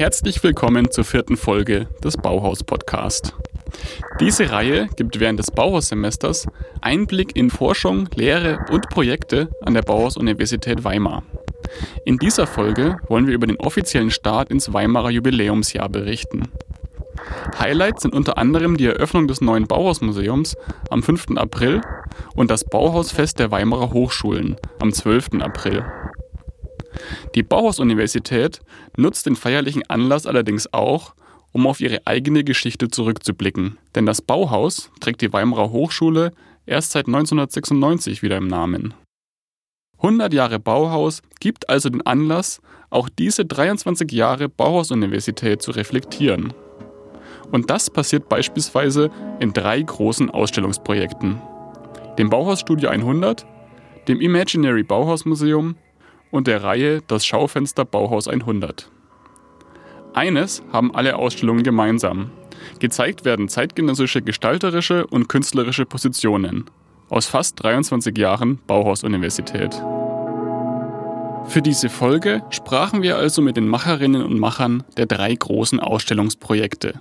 Herzlich willkommen zur vierten Folge des Bauhaus Podcast. Diese Reihe gibt während des Bauhaussemesters Einblick in Forschung, Lehre und Projekte an der Bauhaus-Universität Weimar. In dieser Folge wollen wir über den offiziellen Start ins Weimarer Jubiläumsjahr berichten. Highlights sind unter anderem die Eröffnung des neuen Bauhausmuseums am 5. April und das Bauhausfest der Weimarer Hochschulen am 12. April. Die Bauhaus-Universität nutzt den feierlichen Anlass allerdings auch, um auf ihre eigene Geschichte zurückzublicken. Denn das Bauhaus trägt die Weimarer Hochschule erst seit 1996 wieder im Namen. 100 Jahre Bauhaus gibt also den Anlass, auch diese 23 Jahre Bauhaus-Universität zu reflektieren. Und das passiert beispielsweise in drei großen Ausstellungsprojekten. Dem Bauhausstudio 100, dem Imaginary Bauhausmuseum und der Reihe Das Schaufenster Bauhaus 100. Eines haben alle Ausstellungen gemeinsam. Gezeigt werden zeitgenössische gestalterische und künstlerische Positionen aus fast 23 Jahren Bauhaus-Universität. Für diese Folge sprachen wir also mit den Macherinnen und Machern der drei großen Ausstellungsprojekte.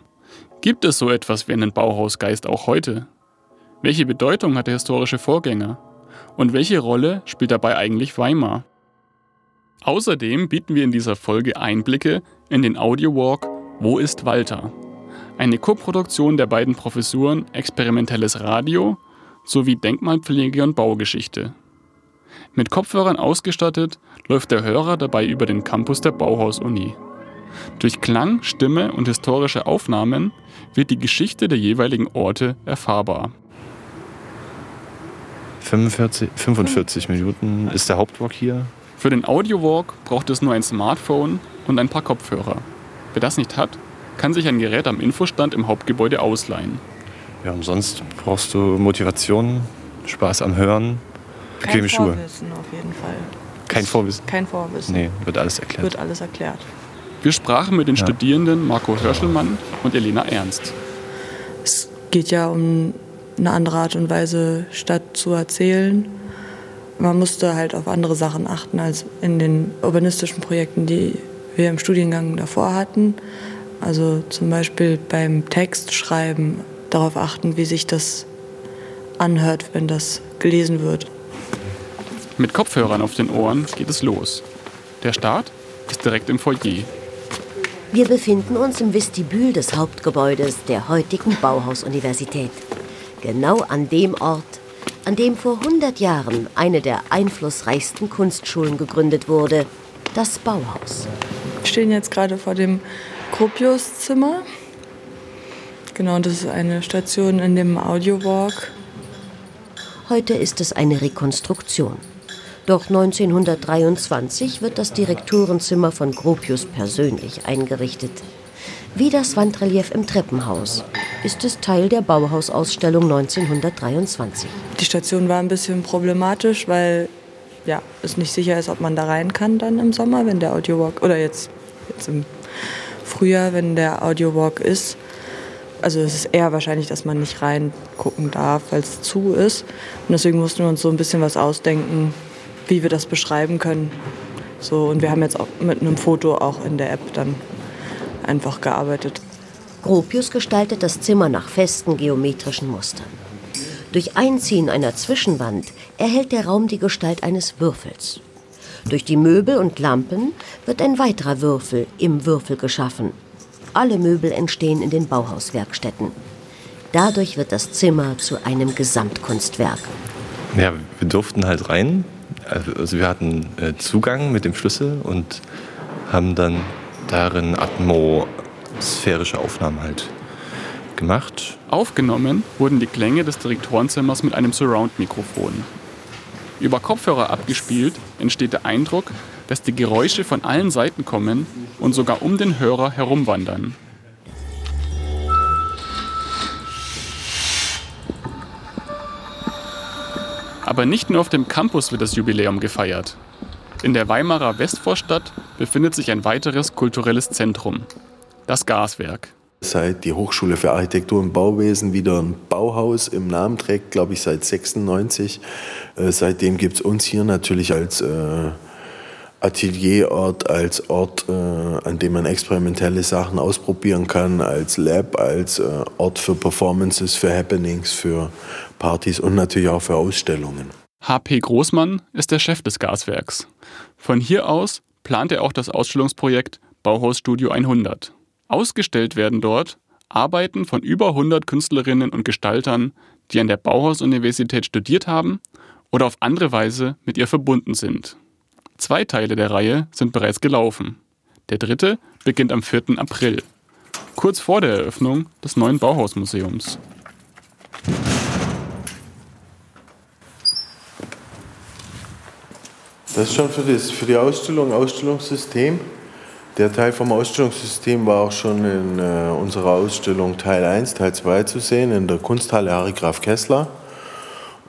Gibt es so etwas wie einen Bauhausgeist auch heute? Welche Bedeutung hat der historische Vorgänger? Und welche Rolle spielt dabei eigentlich Weimar? Außerdem bieten wir in dieser Folge Einblicke in den Audiowalk Wo ist Walter? Eine Koproduktion der beiden Professuren Experimentelles Radio sowie Denkmalpflege und Baugeschichte. Mit Kopfhörern ausgestattet läuft der Hörer dabei über den Campus der Bauhaus-Uni. Durch Klang, Stimme und historische Aufnahmen wird die Geschichte der jeweiligen Orte erfahrbar. 45, 45 Minuten ist der Hauptwalk hier. Für den Audiowalk braucht es nur ein Smartphone und ein paar Kopfhörer. Wer das nicht hat, kann sich ein Gerät am Infostand im Hauptgebäude ausleihen. Ja, und sonst brauchst du Motivation, Spaß am Hören, bequeme Kein Schuhe. Vorwissen auf jeden Fall. Kein Vorwissen? Kein Vorwissen. Nee, wird alles erklärt. Wird alles erklärt. Wir sprachen mit den ja. Studierenden Marco Hörschelmann und Elena Ernst. Es geht ja um eine andere Art und Weise, Stadt zu erzählen man musste halt auf andere Sachen achten als in den urbanistischen Projekten, die wir im Studiengang davor hatten. Also zum Beispiel beim Textschreiben darauf achten, wie sich das anhört, wenn das gelesen wird. Mit Kopfhörern auf den Ohren geht es los. Der Start ist direkt im Foyer. Wir befinden uns im Vestibül des Hauptgebäudes der heutigen Bauhaus-Universität. Genau an dem Ort, an dem vor 100 Jahren eine der einflussreichsten Kunstschulen gegründet wurde, das Bauhaus. Wir stehen jetzt gerade vor dem Gropiuszimmer. Genau, das ist eine Station in dem Audiowalk. Heute ist es eine Rekonstruktion. Doch 1923 wird das Direktorenzimmer von Gropius persönlich eingerichtet. Wie das Wandrelief im Treppenhaus ist es Teil der Bauhausausstellung 1923. Die Station war ein bisschen problematisch, weil ja, es nicht sicher ist, ob man da rein kann dann im Sommer, wenn der Audiowalk oder jetzt, jetzt im Frühjahr, wenn der Audiowalk ist. Also es ist eher wahrscheinlich, dass man nicht reingucken darf, weil es zu ist. Und deswegen mussten wir uns so ein bisschen was ausdenken, wie wir das beschreiben können. So, und wir haben jetzt auch mit einem Foto auch in der App dann einfach gearbeitet. Gropius gestaltet das Zimmer nach festen geometrischen Mustern. Durch Einziehen einer Zwischenwand erhält der Raum die Gestalt eines Würfels. Durch die Möbel und Lampen wird ein weiterer Würfel im Würfel geschaffen. Alle Möbel entstehen in den Bauhauswerkstätten. Dadurch wird das Zimmer zu einem Gesamtkunstwerk. Ja, wir durften halt rein. Also wir hatten äh, Zugang mit dem Schlüssel und haben dann darin atmosphärische Aufnahmen halt gemacht. Aufgenommen wurden die Klänge des Direktorenzimmers mit einem Surround-Mikrofon. Über Kopfhörer abgespielt entsteht der Eindruck, dass die Geräusche von allen Seiten kommen und sogar um den Hörer herumwandern. Aber nicht nur auf dem Campus wird das Jubiläum gefeiert. In der Weimarer Westvorstadt befindet sich ein weiteres kulturelles Zentrum, das Gaswerk. Seit die Hochschule für Architektur und Bauwesen wieder ein Bauhaus im Namen trägt, glaube ich, seit 96. Äh, seitdem gibt es uns hier natürlich als, äh, Atelierort, als Ort, äh, an dem man experimentelle Sachen ausprobieren kann, als Lab, als Ort für Performances, für Happenings, für Partys und natürlich auch für Ausstellungen. HP Großmann ist der Chef des Gaswerks. Von hier aus plant er auch das Ausstellungsprojekt Bauhaus Studio 100. Ausgestellt werden dort Arbeiten von über 100 Künstlerinnen und Gestaltern, die an der Bauhaus-Universität studiert haben oder auf andere Weise mit ihr verbunden sind. Zwei Teile der Reihe sind bereits gelaufen. Der dritte beginnt am 4. April, kurz vor der Eröffnung des neuen Bauhausmuseums. Das ist schon für, das, für die Ausstellung, Ausstellungssystem. Der Teil vom Ausstellungssystem war auch schon in äh, unserer Ausstellung Teil 1, Teil 2 zu sehen, in der Kunsthalle Harry Graf Kessler.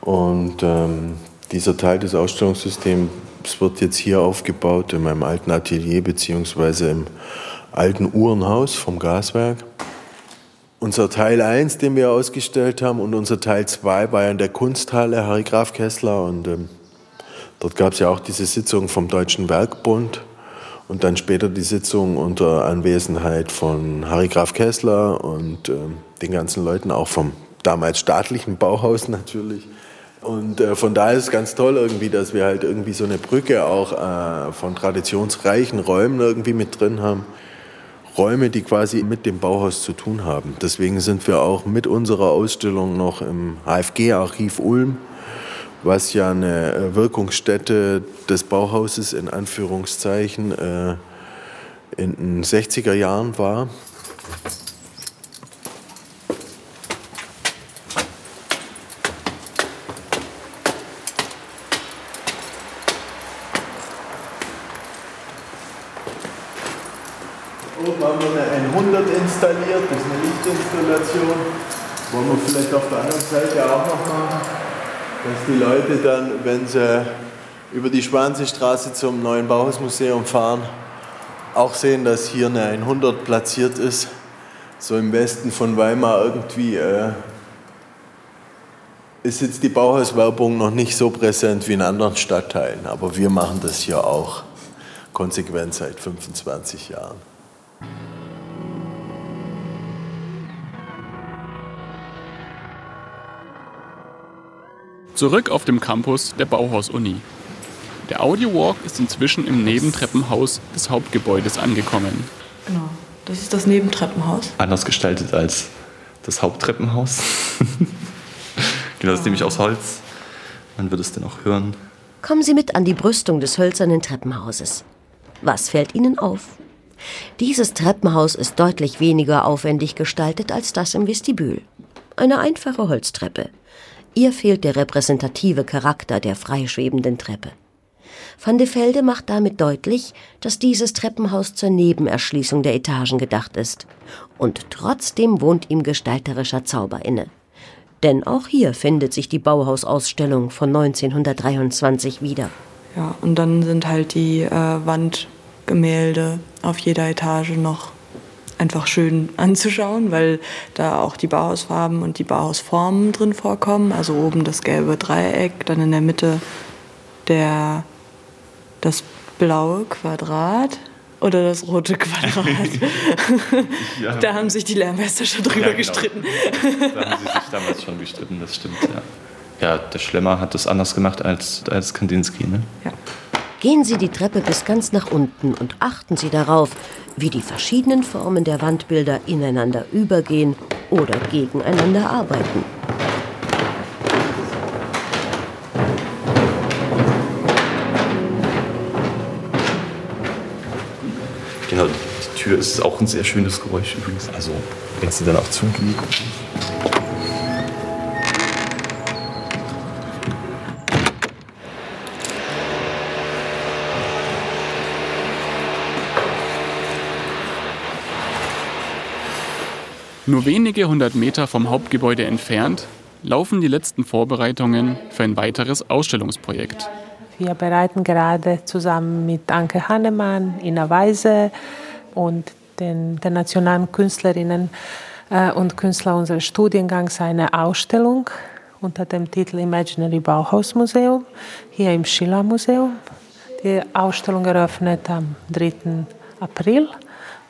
Und ähm, dieser Teil des Ausstellungssystems wird jetzt hier aufgebaut in meinem alten Atelier beziehungsweise im alten Uhrenhaus vom Gaswerk. Unser Teil 1, den wir ausgestellt haben, und unser Teil 2 war ja in der Kunsthalle Harry Graf Kessler. Und ähm, dort gab es ja auch diese Sitzung vom Deutschen Werkbund und dann später die Sitzung unter Anwesenheit von Harry Graf Kessler und äh, den ganzen Leuten, auch vom damals staatlichen Bauhaus natürlich. Und äh, von daher ist es ganz toll irgendwie, dass wir halt irgendwie so eine Brücke auch äh, von traditionsreichen Räumen irgendwie mit drin haben. Räume, die quasi mit dem Bauhaus zu tun haben. Deswegen sind wir auch mit unserer Ausstellung noch im HFG-Archiv Ulm was ja eine äh, Wirkungsstätte des Bauhauses in Anführungszeichen äh, in den 60er Jahren war. Oben haben wir eine 100 installiert, das ist eine Lichtinstallation. Wollen wir vielleicht auf der anderen Seite auch noch machen dass die Leute dann, wenn sie über die Schwanseestraße zum neuen Bauhausmuseum fahren, auch sehen, dass hier eine 100 platziert ist. So im Westen von Weimar irgendwie äh, ist jetzt die Bauhauswerbung noch nicht so präsent wie in anderen Stadtteilen. Aber wir machen das hier auch konsequent seit 25 Jahren. Zurück auf dem Campus der Bauhaus-Uni. Der Audio-Walk ist inzwischen im Nebentreppenhaus des Hauptgebäudes angekommen. Genau, das ist das Nebentreppenhaus. Anders gestaltet als das Haupttreppenhaus. genau, das ist nämlich aus Holz. Man wird es dann auch hören. Kommen Sie mit an die Brüstung des hölzernen Treppenhauses. Was fällt Ihnen auf? Dieses Treppenhaus ist deutlich weniger aufwendig gestaltet als das im Vestibül. Eine einfache Holztreppe. Ihr fehlt der repräsentative Charakter der freischwebenden Treppe. Van de Velde macht damit deutlich, dass dieses Treppenhaus zur Nebenerschließung der Etagen gedacht ist. Und trotzdem wohnt ihm gestalterischer Zauber inne. Denn auch hier findet sich die Bauhausausstellung von 1923 wieder. Ja, und dann sind halt die äh, Wandgemälde auf jeder Etage noch einfach schön anzuschauen, weil da auch die Bauhausfarben und die Bauhausformen drin vorkommen. Also oben das gelbe Dreieck, dann in der Mitte der, das blaue Quadrat oder das rote Quadrat. ja. Da haben sich die Lehrmeister schon drüber ja, genau. gestritten. Da haben sie sich damals schon gestritten, das stimmt, ja. Ja, der Schlemmer hat das anders gemacht als, als Kandinsky, ne? Ja. Gehen Sie die Treppe bis ganz nach unten und achten Sie darauf, wie die verschiedenen Formen der Wandbilder ineinander übergehen oder gegeneinander arbeiten. Genau, die Tür ist auch ein sehr schönes Geräusch übrigens. Also, wenn sie dann auch zugeht. Nur wenige hundert Meter vom Hauptgebäude entfernt laufen die letzten Vorbereitungen für ein weiteres Ausstellungsprojekt. Wir bereiten gerade zusammen mit Anke Hannemann, Ina Weise und den, den nationalen Künstlerinnen äh, und Künstlern unseres Studiengangs eine Ausstellung unter dem Titel Imaginary Bauhaus Museum hier im Schiller Museum. Die Ausstellung eröffnet am 3. April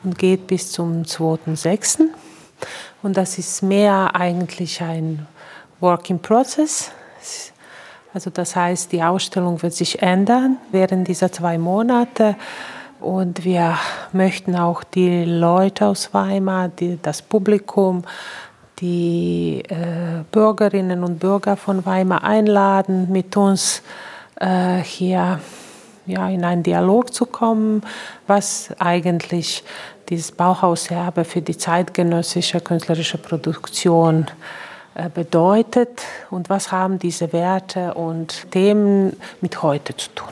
und geht bis zum 2.6. Und das ist mehr eigentlich ein Work in Process. Also das heißt, die Ausstellung wird sich ändern während dieser zwei Monate. Und wir möchten auch die Leute aus Weimar, die, das Publikum, die äh, Bürgerinnen und Bürger von Weimar einladen, mit uns äh, hier ja, in einen Dialog zu kommen, was eigentlich dieses Bauhauserbe für die zeitgenössische künstlerische Produktion äh, bedeutet und was haben diese Werte und Themen mit heute zu tun.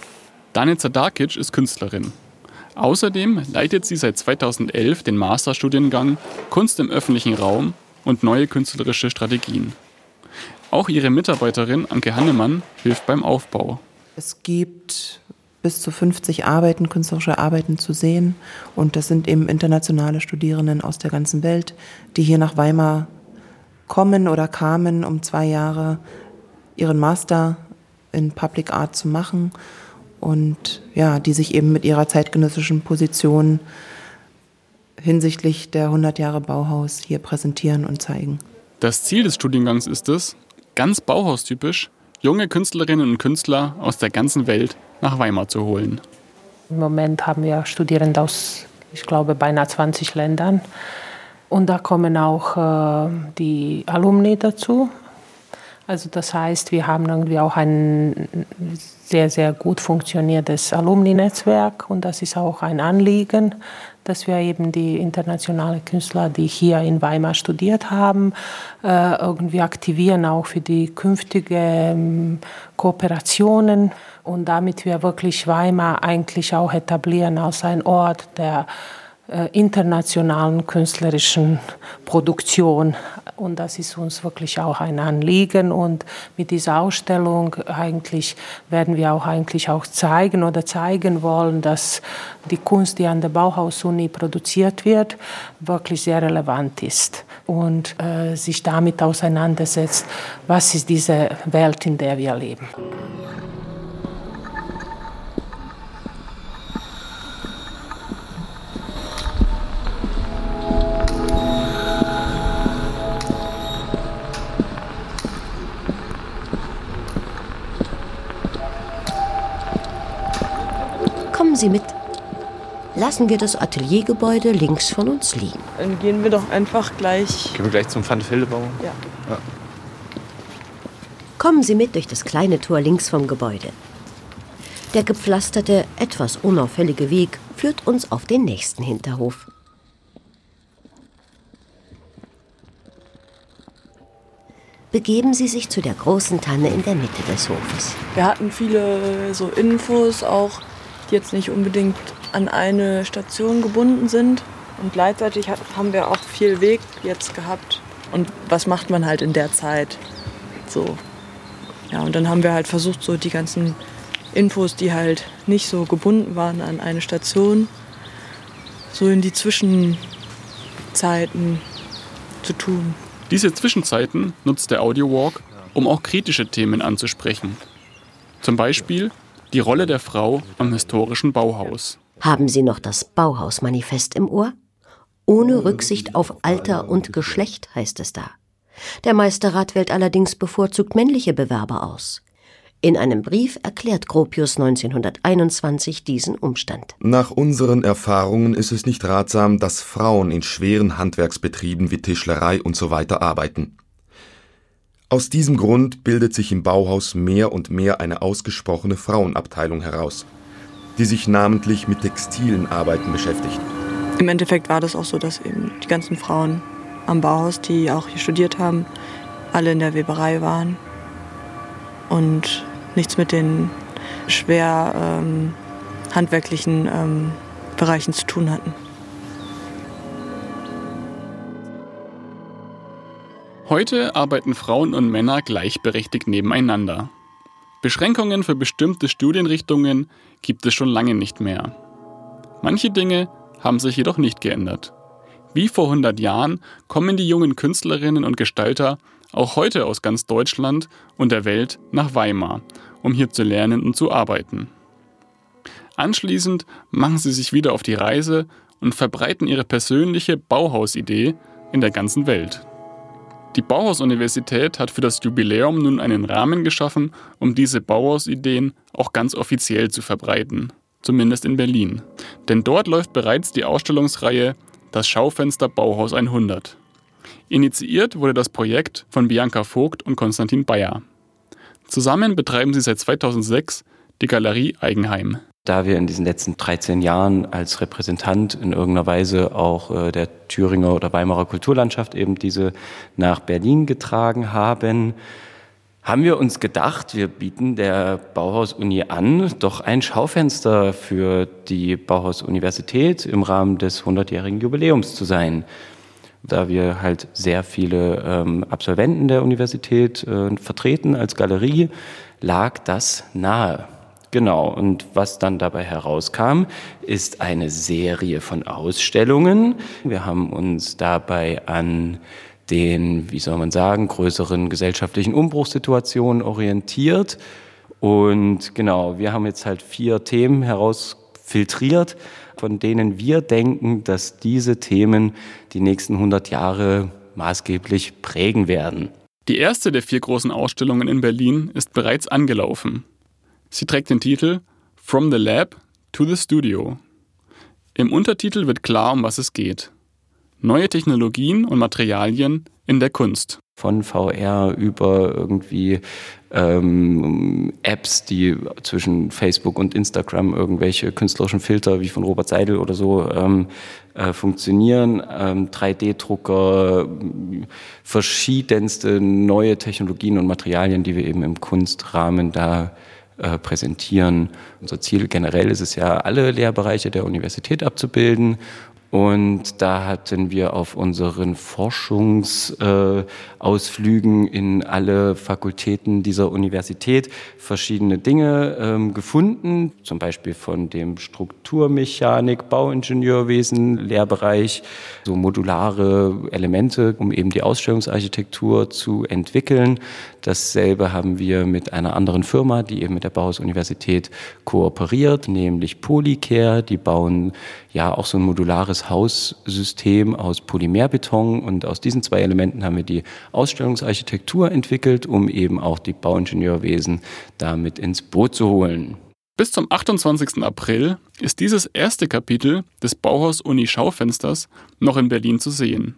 Danica Darkic ist Künstlerin. Außerdem leitet sie seit 2011 den Masterstudiengang Kunst im öffentlichen Raum und neue künstlerische Strategien. Auch ihre Mitarbeiterin Anke Hannemann hilft beim Aufbau. Es gibt bis zu 50 Arbeiten, künstlerische Arbeiten zu sehen. Und das sind eben internationale Studierenden aus der ganzen Welt, die hier nach Weimar kommen oder kamen, um zwei Jahre ihren Master in Public Art zu machen und ja, die sich eben mit ihrer zeitgenössischen Position hinsichtlich der 100 Jahre Bauhaus hier präsentieren und zeigen. Das Ziel des Studiengangs ist es, ganz Bauhaustypisch junge Künstlerinnen und Künstler aus der ganzen Welt nach Weimar zu holen. Im Moment haben wir Studierende aus, ich glaube, beinahe 20 Ländern. Und da kommen auch äh, die Alumni dazu. Also das heißt, wir haben irgendwie auch ein sehr, sehr gut funktionierendes Alumni-Netzwerk und das ist auch ein Anliegen, dass wir eben die internationalen Künstler, die hier in Weimar studiert haben, äh, irgendwie aktivieren, auch für die künftigen ähm, Kooperationen und damit wir wirklich Weimar eigentlich auch etablieren als ein Ort der äh, internationalen künstlerischen Produktion. Und das ist uns wirklich auch ein Anliegen. Und mit dieser Ausstellung eigentlich werden wir auch eigentlich auch zeigen oder zeigen wollen, dass die Kunst, die an der Bauhaus-Uni produziert wird, wirklich sehr relevant ist und äh, sich damit auseinandersetzt, was ist diese Welt, in der wir leben. Sie mit. Lassen wir das Ateliergebäude links von uns liegen. Dann gehen wir doch einfach gleich. Gehen wir gleich zum Van Feldebau? Ja. ja. Kommen Sie mit durch das kleine Tor links vom Gebäude. Der gepflasterte, etwas unauffällige Weg führt uns auf den nächsten Hinterhof. Begeben Sie sich zu der großen Tanne in der Mitte des Hofes. Wir hatten viele so Infos auch die jetzt nicht unbedingt an eine Station gebunden sind. Und gleichzeitig haben wir auch viel Weg jetzt gehabt. Und was macht man halt in der Zeit? So. Ja, und dann haben wir halt versucht, so die ganzen Infos, die halt nicht so gebunden waren an eine Station, so in die Zwischenzeiten zu tun. Diese Zwischenzeiten nutzt der Audiowalk, um auch kritische Themen anzusprechen. Zum Beispiel die Rolle der Frau am historischen Bauhaus. Haben Sie noch das Bauhausmanifest im Ohr? Ohne Rücksicht auf Alter und Geschlecht heißt es da. Der Meisterrat wählt allerdings bevorzugt männliche Bewerber aus. In einem Brief erklärt Gropius 1921 diesen Umstand. Nach unseren Erfahrungen ist es nicht ratsam, dass Frauen in schweren Handwerksbetrieben wie Tischlerei usw. So arbeiten. Aus diesem Grund bildet sich im Bauhaus mehr und mehr eine ausgesprochene Frauenabteilung heraus, die sich namentlich mit textilen Arbeiten beschäftigt. Im Endeffekt war das auch so, dass eben die ganzen Frauen am Bauhaus, die auch hier studiert haben, alle in der Weberei waren und nichts mit den schwer ähm, handwerklichen ähm, Bereichen zu tun hatten. Heute arbeiten Frauen und Männer gleichberechtigt nebeneinander. Beschränkungen für bestimmte Studienrichtungen gibt es schon lange nicht mehr. Manche Dinge haben sich jedoch nicht geändert. Wie vor 100 Jahren kommen die jungen Künstlerinnen und Gestalter auch heute aus ganz Deutschland und der Welt nach Weimar, um hier zu lernen und zu arbeiten. Anschließend machen sie sich wieder auf die Reise und verbreiten ihre persönliche Bauhausidee in der ganzen Welt. Die Bauhaus-Universität hat für das Jubiläum nun einen Rahmen geschaffen, um diese Bauhausideen auch ganz offiziell zu verbreiten, zumindest in Berlin. Denn dort läuft bereits die Ausstellungsreihe Das Schaufenster Bauhaus 100. Initiiert wurde das Projekt von Bianca Vogt und Konstantin Bayer. Zusammen betreiben sie seit 2006 die Galerie Eigenheim. Da wir in diesen letzten 13 Jahren als Repräsentant in irgendeiner Weise auch äh, der Thüringer oder Weimarer Kulturlandschaft eben diese nach Berlin getragen haben, haben wir uns gedacht, wir bieten der Bauhaus-Uni an, doch ein Schaufenster für die Bauhaus-Universität im Rahmen des 100-jährigen Jubiläums zu sein. Da wir halt sehr viele ähm, Absolventen der Universität äh, vertreten als Galerie, lag das nahe. Genau, und was dann dabei herauskam, ist eine Serie von Ausstellungen. Wir haben uns dabei an den, wie soll man sagen, größeren gesellschaftlichen Umbruchssituationen orientiert. Und genau, wir haben jetzt halt vier Themen herausfiltriert, von denen wir denken, dass diese Themen die nächsten 100 Jahre maßgeblich prägen werden. Die erste der vier großen Ausstellungen in Berlin ist bereits angelaufen. Sie trägt den Titel From the Lab to the Studio. Im Untertitel wird klar, um was es geht. Neue Technologien und Materialien in der Kunst. Von VR über irgendwie ähm, Apps, die zwischen Facebook und Instagram irgendwelche künstlerischen Filter wie von Robert Seidel oder so ähm, äh, funktionieren, ähm, 3D-Drucker, verschiedenste neue Technologien und Materialien, die wir eben im Kunstrahmen da äh, präsentieren. Unser Ziel generell ist es ja, alle Lehrbereiche der Universität abzubilden und da hatten wir auf unseren Forschungsausflügen äh, in alle Fakultäten dieser Universität verschiedene Dinge ähm, gefunden, zum Beispiel von dem Strukturmechanik, Bauingenieurwesen, Lehrbereich, so modulare Elemente, um eben die Ausstellungsarchitektur zu entwickeln. Dasselbe haben wir mit einer anderen Firma, die eben mit der Bauhaus-Universität kooperiert, nämlich Polycare. Die bauen ja auch so ein modulares Haussystem aus Polymerbeton und aus diesen zwei Elementen haben wir die Ausstellungsarchitektur entwickelt, um eben auch die Bauingenieurwesen damit ins Boot zu holen. Bis zum 28. April ist dieses erste Kapitel des Bauhaus Uni Schaufensters noch in Berlin zu sehen.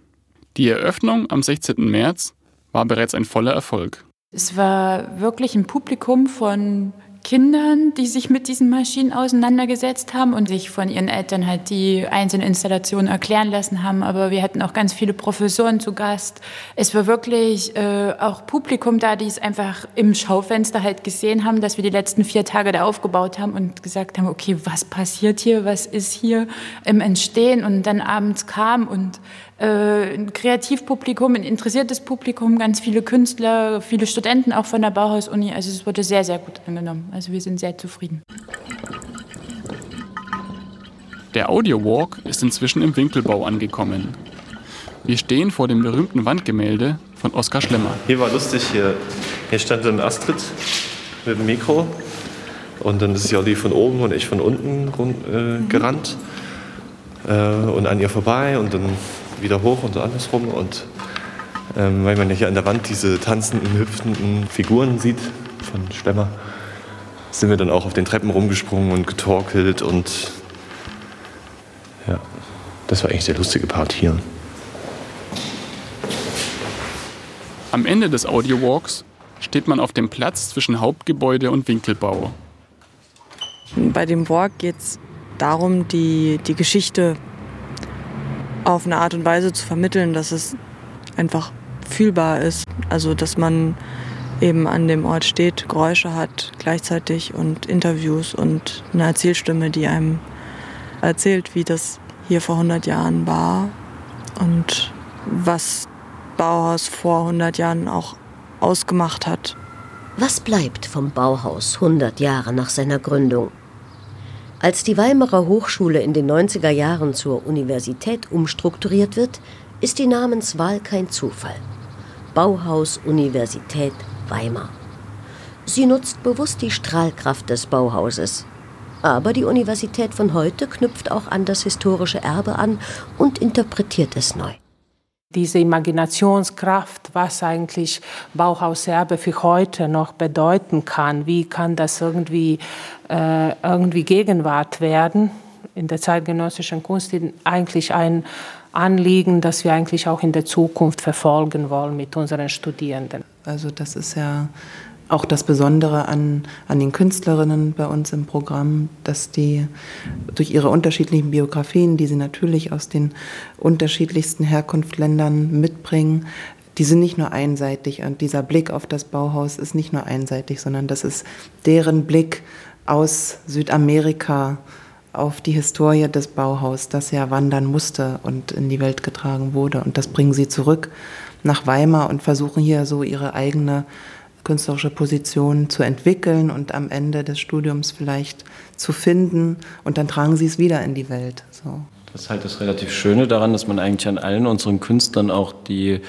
Die Eröffnung am 16. März war bereits ein voller Erfolg. Es war wirklich ein Publikum von Kindern, die sich mit diesen Maschinen auseinandergesetzt haben und sich von ihren Eltern halt die einzelnen Installationen erklären lassen haben. Aber wir hatten auch ganz viele Professoren zu Gast. Es war wirklich äh, auch Publikum da, die es einfach im Schaufenster halt gesehen haben, dass wir die letzten vier Tage da aufgebaut haben und gesagt haben, okay, was passiert hier, was ist hier im Entstehen und dann abends kam und ein Kreativpublikum, ein interessiertes Publikum, ganz viele Künstler, viele Studenten auch von der Bauhaus-Uni. Also es wurde sehr, sehr gut angenommen. Also wir sind sehr zufrieden. Der Audio Walk ist inzwischen im Winkelbau angekommen. Wir stehen vor dem berühmten Wandgemälde von Oskar Schlemmer. Hier war lustig, hier, hier stand dann Astrid mit dem Mikro und dann ist Jolli von oben und ich von unten rund, äh, gerannt äh, und an ihr vorbei und dann wieder hoch und so andersrum. Und ähm, weil man ja hier an der Wand diese tanzenden, hüpfenden Figuren sieht von Schlemmer, sind wir dann auch auf den Treppen rumgesprungen und getorkelt und ja, das war eigentlich der lustige Part hier. Am Ende des Audio-Walks steht man auf dem Platz zwischen Hauptgebäude und Winkelbau. Bei dem Walk geht es darum, die, die Geschichte auf eine Art und Weise zu vermitteln, dass es einfach fühlbar ist. Also dass man eben an dem Ort steht, Geräusche hat gleichzeitig und Interviews und eine Erzählstimme, die einem erzählt, wie das hier vor 100 Jahren war und was Bauhaus vor 100 Jahren auch ausgemacht hat. Was bleibt vom Bauhaus 100 Jahre nach seiner Gründung? Als die Weimarer Hochschule in den 90er Jahren zur Universität umstrukturiert wird, ist die Namenswahl kein Zufall. Bauhaus Universität Weimar. Sie nutzt bewusst die Strahlkraft des Bauhauses. Aber die Universität von heute knüpft auch an das historische Erbe an und interpretiert es neu. Diese Imaginationskraft, was eigentlich Bauhauserbe für heute noch bedeuten kann, wie kann das irgendwie, äh, irgendwie Gegenwart werden in der zeitgenössischen Kunst, eigentlich ein Anliegen, das wir eigentlich auch in der Zukunft verfolgen wollen mit unseren Studierenden. Also das ist ja auch das Besondere an, an den Künstlerinnen bei uns im Programm, dass die durch ihre unterschiedlichen Biografien, die sie natürlich aus den unterschiedlichsten Herkunftsländern mitbringen, die sind nicht nur einseitig und dieser Blick auf das Bauhaus ist nicht nur einseitig, sondern das ist deren Blick aus Südamerika auf die Historie des Bauhaus, das ja wandern musste und in die Welt getragen wurde. Und das bringen sie zurück nach Weimar und versuchen hier so ihre eigene künstlerische Position zu entwickeln und am Ende des Studiums vielleicht zu finden und dann tragen sie es wieder in die Welt. So. Das ist halt das relativ Schöne daran, dass man eigentlich an allen unseren Künstlern auch die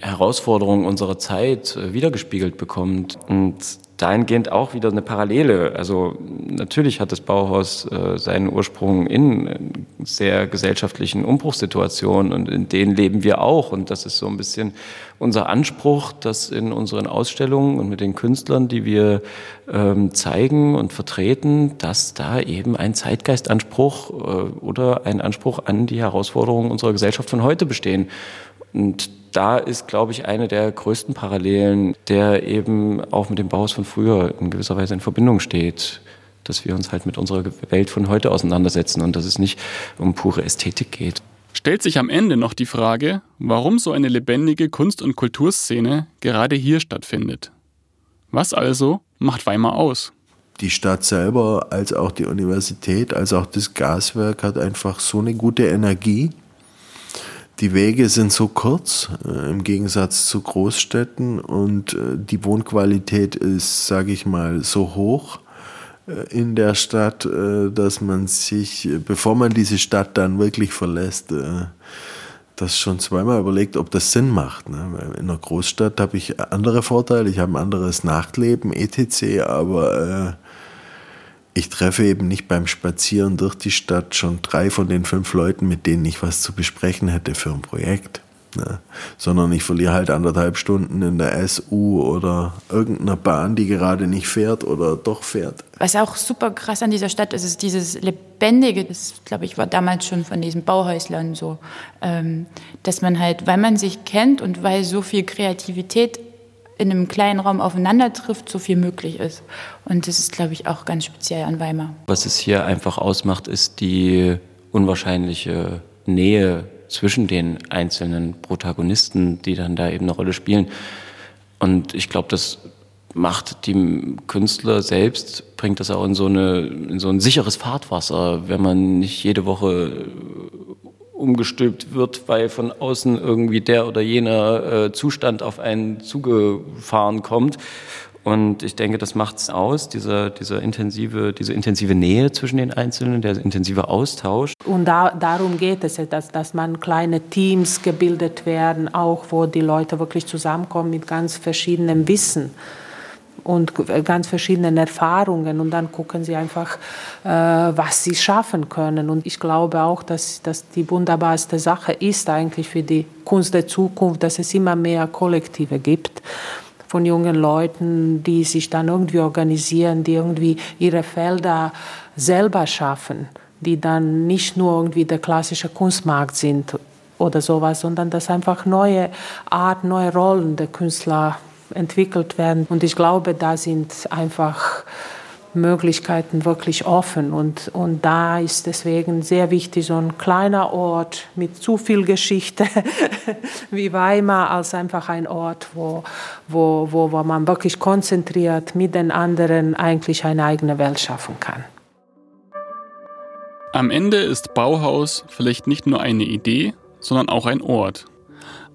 Herausforderungen unserer Zeit äh, wiedergespiegelt bekommt. Und dahingehend auch wieder eine Parallele. Also natürlich hat das Bauhaus äh, seinen Ursprung in äh, sehr gesellschaftlichen Umbruchssituationen und in denen leben wir auch. Und das ist so ein bisschen unser Anspruch, dass in unseren Ausstellungen und mit den Künstlern, die wir ähm, zeigen und vertreten, dass da eben ein Zeitgeistanspruch äh, oder ein Anspruch an die Herausforderungen unserer Gesellschaft von heute bestehen. Und da ist, glaube ich, eine der größten Parallelen, der eben auch mit dem Bauhaus von früher in gewisser Weise in Verbindung steht. Dass wir uns halt mit unserer Welt von heute auseinandersetzen und dass es nicht um pure Ästhetik geht. Stellt sich am Ende noch die Frage, warum so eine lebendige Kunst- und Kulturszene gerade hier stattfindet. Was also macht Weimar aus? Die Stadt selber, als auch die Universität, als auch das Gaswerk hat einfach so eine gute Energie, die Wege sind so kurz äh, im Gegensatz zu Großstädten und äh, die Wohnqualität ist, sage ich mal, so hoch äh, in der Stadt, äh, dass man sich, bevor man diese Stadt dann wirklich verlässt, äh, das schon zweimal überlegt, ob das Sinn macht. Ne? In einer Großstadt habe ich andere Vorteile, ich habe ein anderes Nachtleben, etc., aber äh, ich treffe eben nicht beim Spazieren durch die Stadt schon drei von den fünf Leuten, mit denen ich was zu besprechen hätte für ein Projekt. Ne? Sondern ich verliere halt anderthalb Stunden in der SU oder irgendeiner Bahn, die gerade nicht fährt oder doch fährt. Was auch super krass an dieser Stadt ist, ist dieses Lebendige. Das, glaube ich, war damals schon von diesen Bauhäuslern so. Ähm, dass man halt, weil man sich kennt und weil so viel Kreativität in einem kleinen Raum aufeinander trifft, so viel möglich ist. Und das ist, glaube ich, auch ganz speziell an Weimar. Was es hier einfach ausmacht, ist die unwahrscheinliche Nähe zwischen den einzelnen Protagonisten, die dann da eben eine Rolle spielen. Und ich glaube, das macht die Künstler selbst, bringt das auch in so, eine, in so ein sicheres Fahrtwasser, wenn man nicht jede Woche umgestülpt wird, weil von außen irgendwie der oder jener äh, Zustand auf einen zugefahren kommt. Und ich denke, das macht es aus, dieser, dieser intensive, diese intensive Nähe zwischen den Einzelnen, der intensive Austausch. Und da, darum geht es, dass, dass man kleine Teams gebildet werden, auch wo die Leute wirklich zusammenkommen mit ganz verschiedenem Wissen und ganz verschiedenen Erfahrungen und dann gucken sie einfach, äh, was sie schaffen können. Und ich glaube auch, dass, dass die wunderbarste Sache ist eigentlich für die Kunst der Zukunft, dass es immer mehr Kollektive gibt von jungen Leuten, die sich dann irgendwie organisieren, die irgendwie ihre Felder selber schaffen, die dann nicht nur irgendwie der klassische Kunstmarkt sind oder sowas, sondern dass einfach neue Art, neue Rollen der Künstler entwickelt werden. Und ich glaube, da sind einfach Möglichkeiten wirklich offen. Und, und da ist deswegen sehr wichtig, so ein kleiner Ort mit zu viel Geschichte wie Weimar, als einfach ein Ort, wo, wo, wo, wo man wirklich konzentriert mit den anderen eigentlich eine eigene Welt schaffen kann. Am Ende ist Bauhaus vielleicht nicht nur eine Idee, sondern auch ein Ort.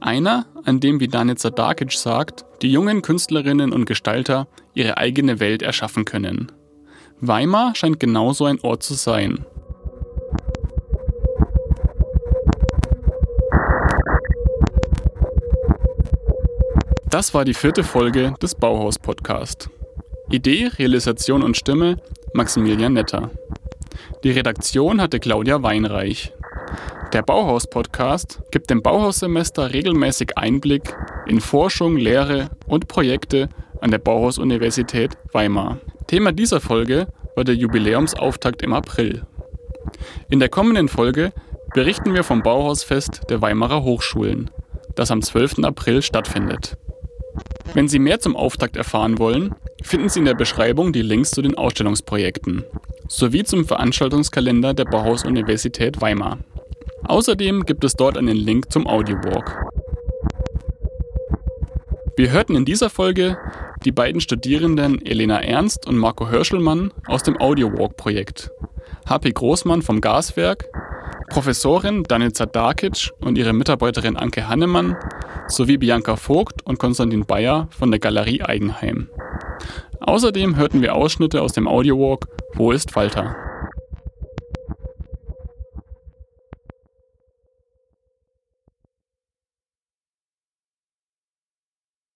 Einer, an dem, wie Danica Darkic sagt, die jungen Künstlerinnen und Gestalter ihre eigene Welt erschaffen können. Weimar scheint genauso ein Ort zu sein. Das war die vierte Folge des Bauhaus-Podcast. Idee, Realisation und Stimme Maximilian Netter. Die Redaktion hatte Claudia Weinreich. Der Bauhaus-Podcast gibt dem Bauhaussemester regelmäßig Einblick in Forschung, Lehre und Projekte an der Bauhaus-Universität Weimar. Thema dieser Folge war der Jubiläumsauftakt im April. In der kommenden Folge berichten wir vom Bauhausfest der Weimarer Hochschulen, das am 12. April stattfindet. Wenn Sie mehr zum Auftakt erfahren wollen, finden Sie in der Beschreibung die Links zu den Ausstellungsprojekten sowie zum Veranstaltungskalender der Bauhaus-Universität Weimar. Außerdem gibt es dort einen Link zum Audiowalk. Wir hörten in dieser Folge die beiden Studierenden Elena Ernst und Marco Hörschelmann aus dem Audiowalk-Projekt, HP Großmann vom Gaswerk, Professorin Danica Darkic und ihre Mitarbeiterin Anke Hannemann sowie Bianca Vogt und Konstantin Bayer von der Galerie Eigenheim. Außerdem hörten wir Ausschnitte aus dem Audiowalk Wo ist Walter?